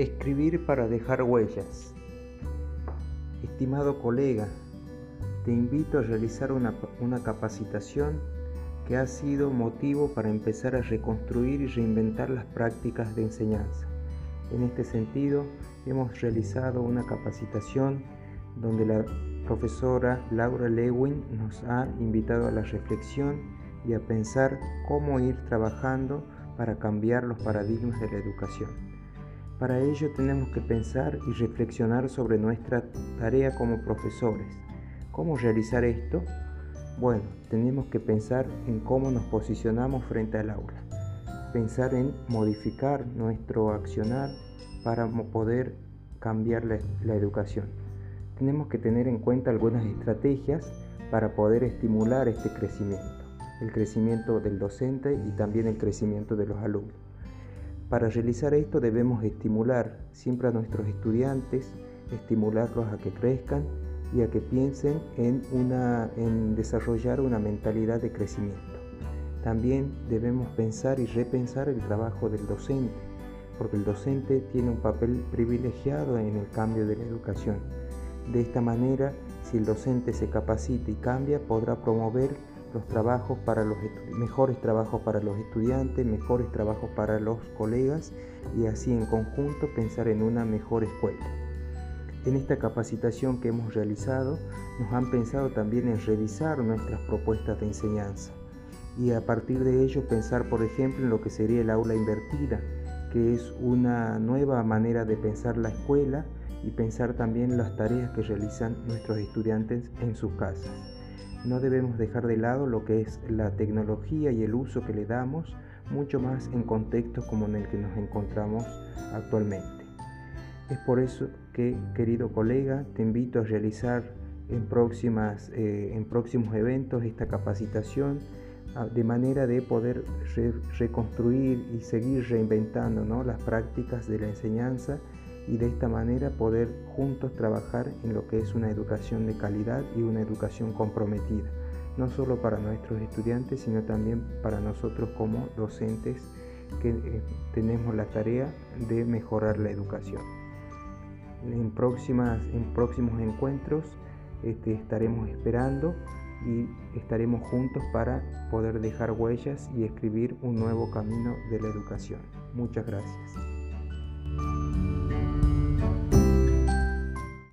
Escribir para dejar huellas. Estimado colega, te invito a realizar una, capacitación que ha sido motivo para empezar a reconstruir y reinventar las prácticas de enseñanza. En este sentido, hemos realizado una capacitación donde la profesora Laura Lewin nos ha invitado a la reflexión y a pensar cómo ir trabajando para cambiar los paradigmas de la educación. Para ello tenemos que pensar y reflexionar sobre nuestra tarea como profesores. ¿Cómo realizar esto? Bueno, tenemos que pensar en cómo nos posicionamos frente al aula. Pensar en modificar nuestro accionar para poder cambiar la, educación. Tenemos que tener en cuenta algunas estrategias para poder estimular este crecimiento, el crecimiento del docente y también el crecimiento de los alumnos. Para realizar esto debemos estimular siempre a nuestros estudiantes, estimularlos a que crezcan y a que piensen en, una, en desarrollar una mentalidad de crecimiento. También debemos pensar y repensar el trabajo del docente, porque el docente tiene un papel privilegiado en el cambio de la educación. De esta manera, si el docente se capacita y cambia, podrá promover los trabajos para los mejores trabajos para los estudiantes, mejores trabajos para los colegas y así en conjunto pensar en una mejor escuela. En esta capacitación que hemos realizado nos han pensado también en revisar nuestras propuestas de enseñanza y a partir de ello pensar por ejemplo en lo que sería el aula invertida, que es una nueva manera de pensar la escuela y pensar también las tareas que realizan nuestros estudiantes en sus casas. No debemos dejar de lado lo que es la tecnología y el uso que le damos, mucho más en contextos como en el que nos encontramos actualmente. Es por eso que, querido colega, te invito a realizar en, próximas, eh, en próximos eventos esta capacitación ah, de manera de poder reconstruir y seguir reinventando ¿no? las prácticas de la enseñanza y de esta manera poder juntos trabajar en lo que es una educación de calidad y una educación comprometida, no solo para nuestros estudiantes, sino también para nosotros como docentes que eh, tenemos la tarea de mejorar la educación. En, próximas, en próximos encuentros este, estaremos esperando y estaremos juntos para poder dejar huellas y escribir un nuevo camino de la educación. Muchas gracias.